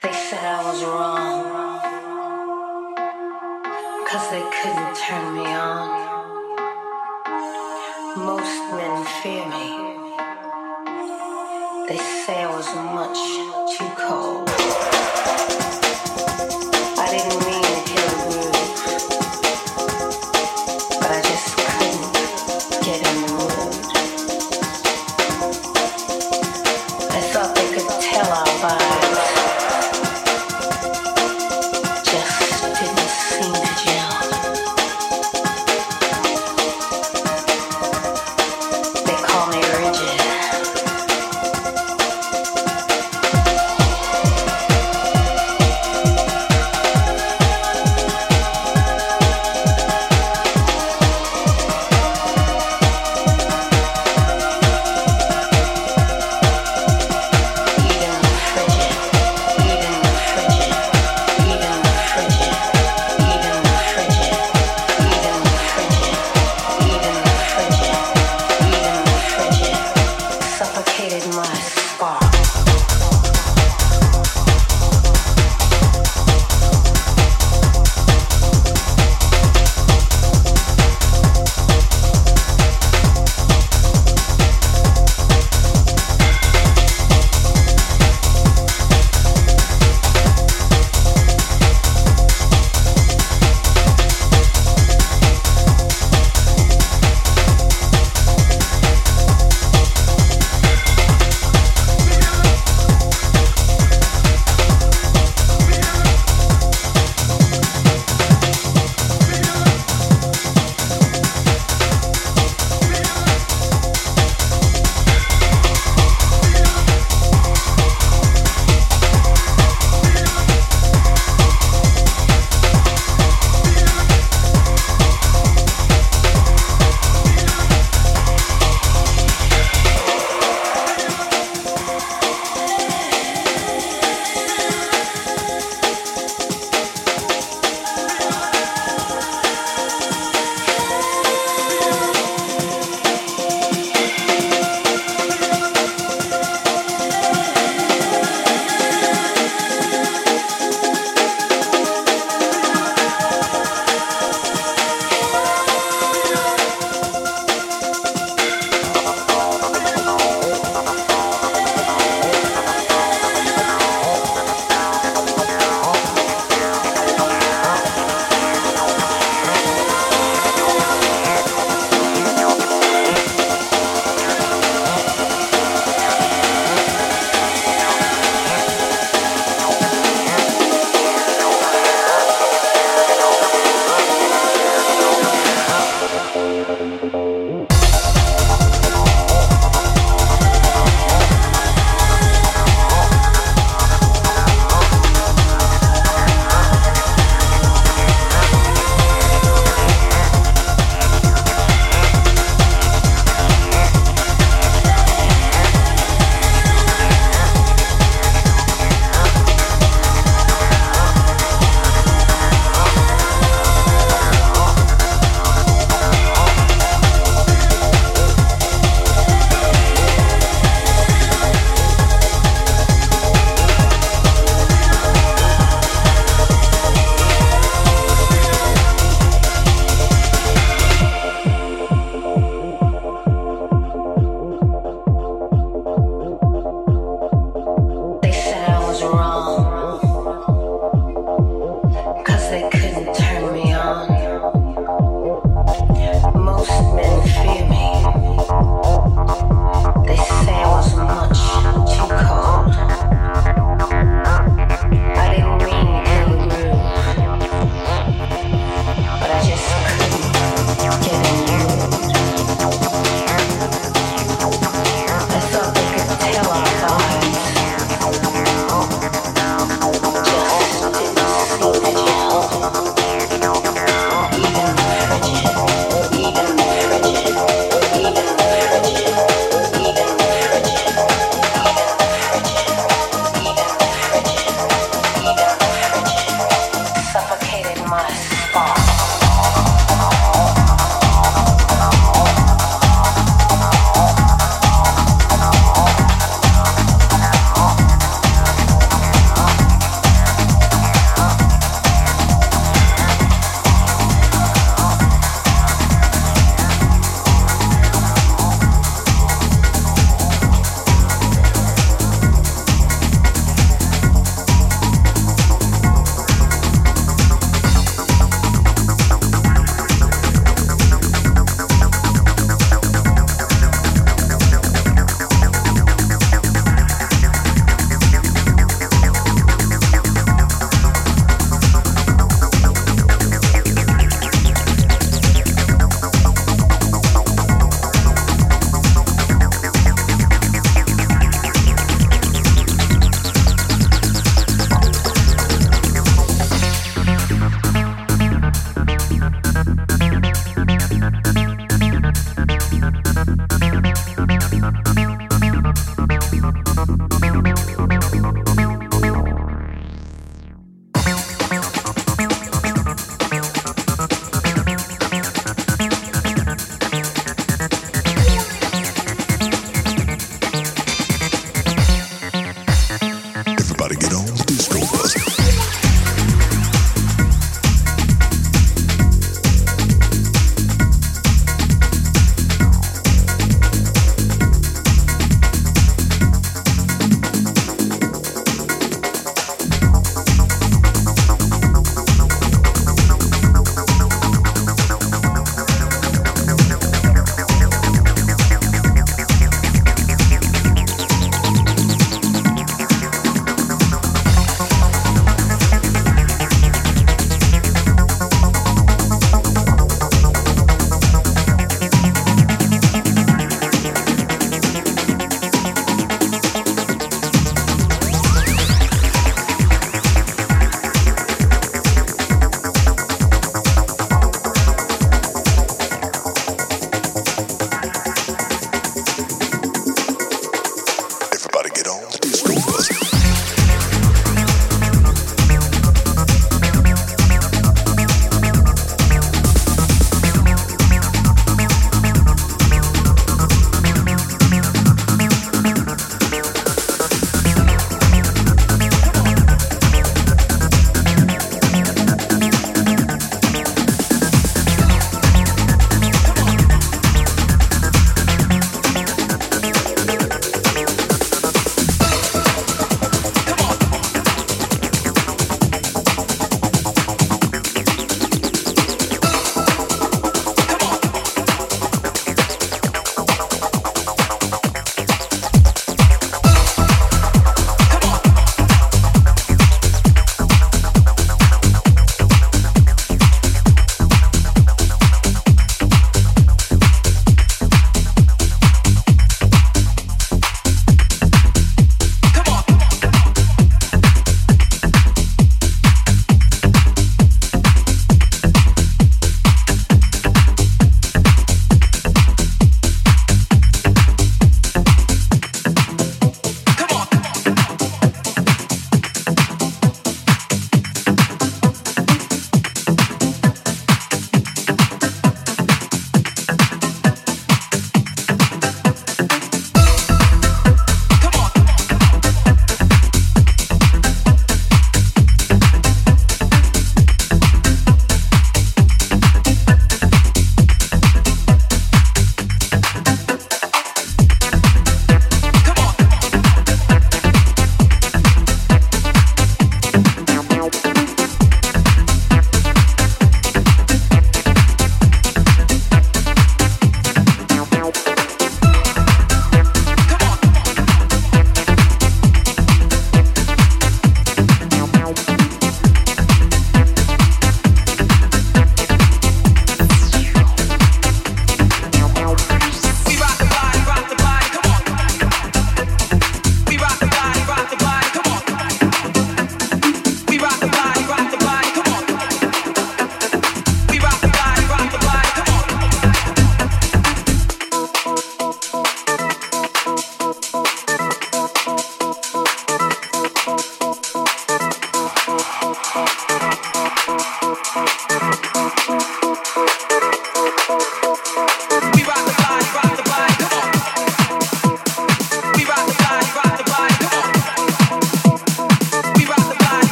They said I was wrong. Cause they couldn't turn me on. Most men fear me. They say I was much too cold.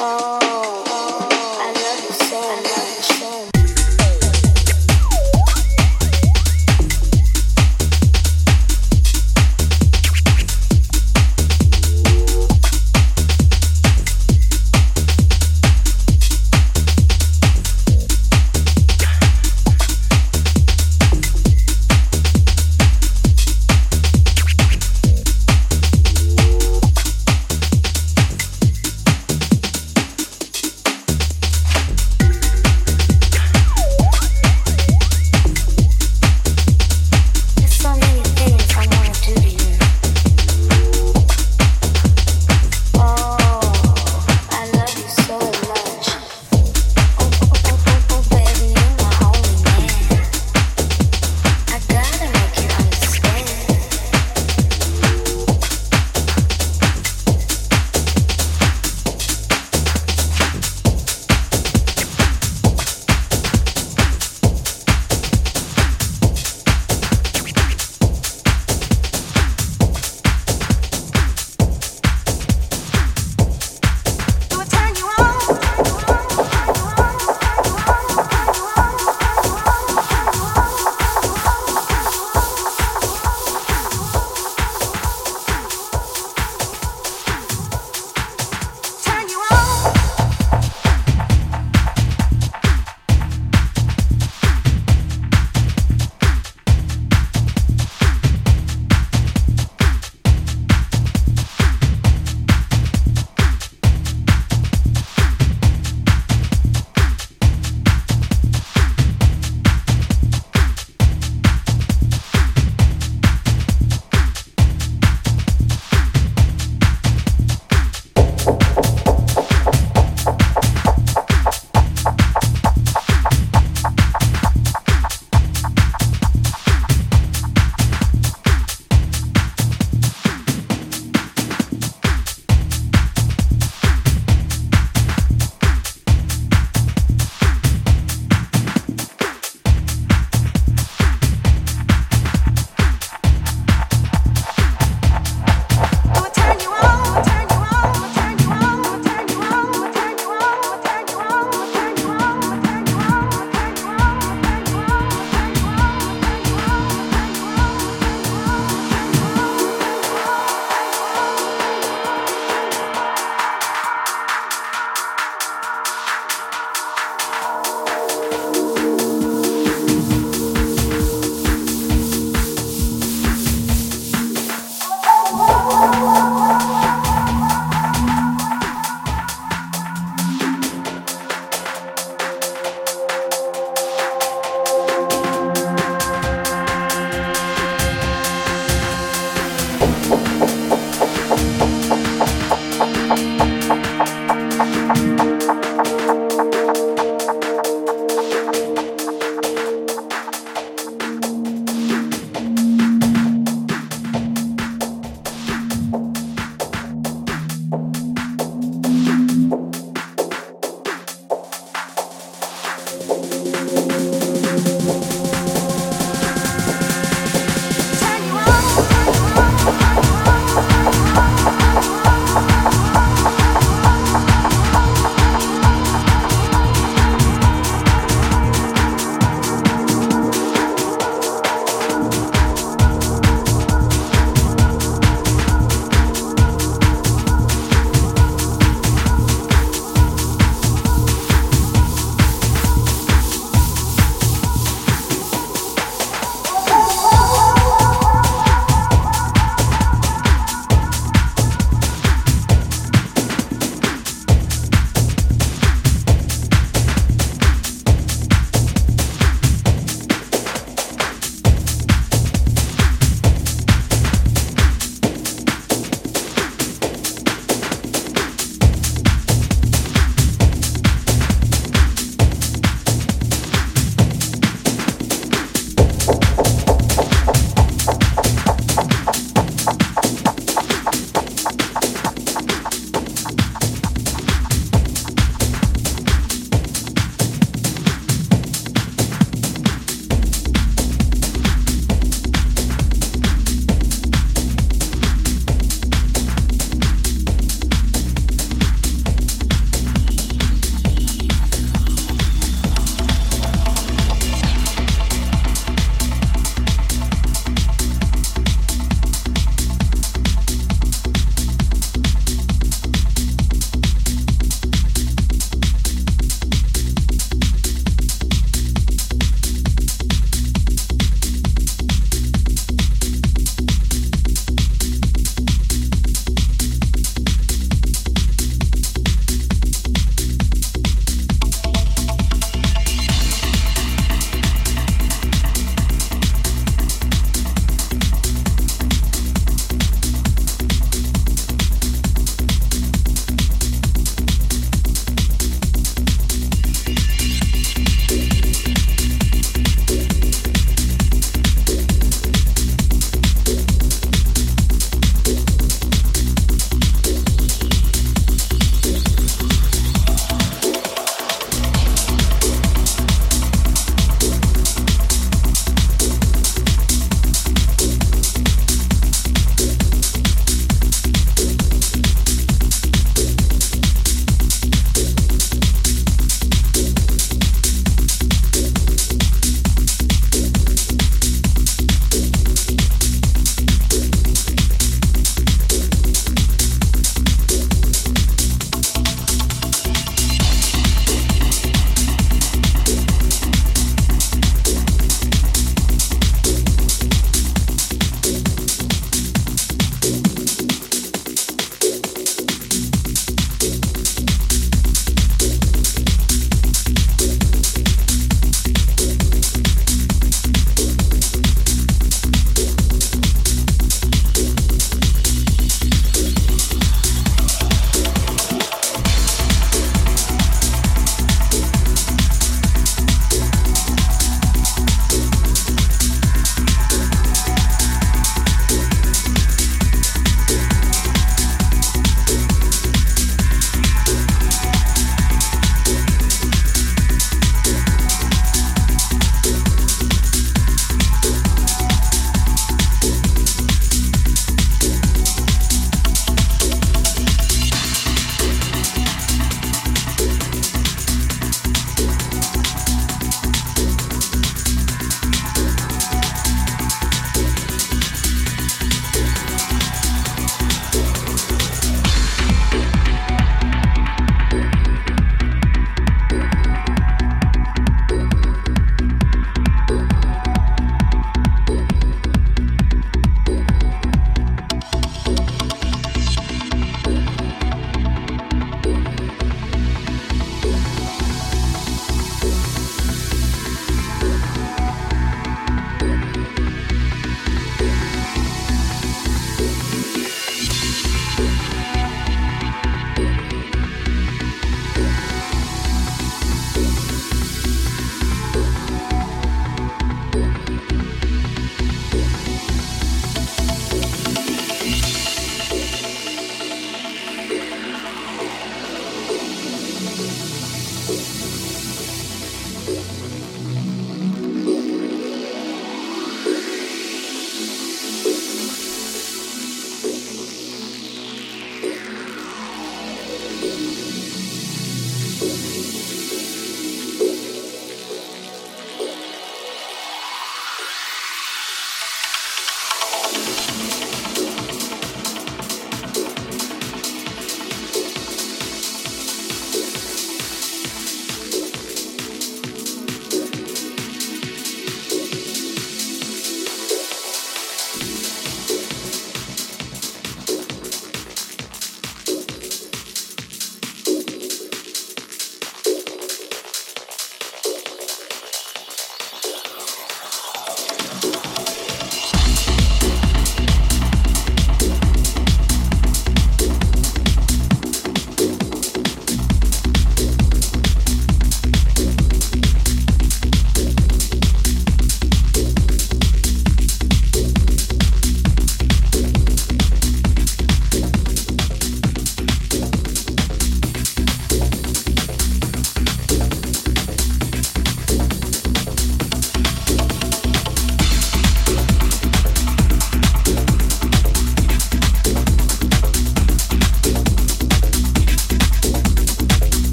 Oh.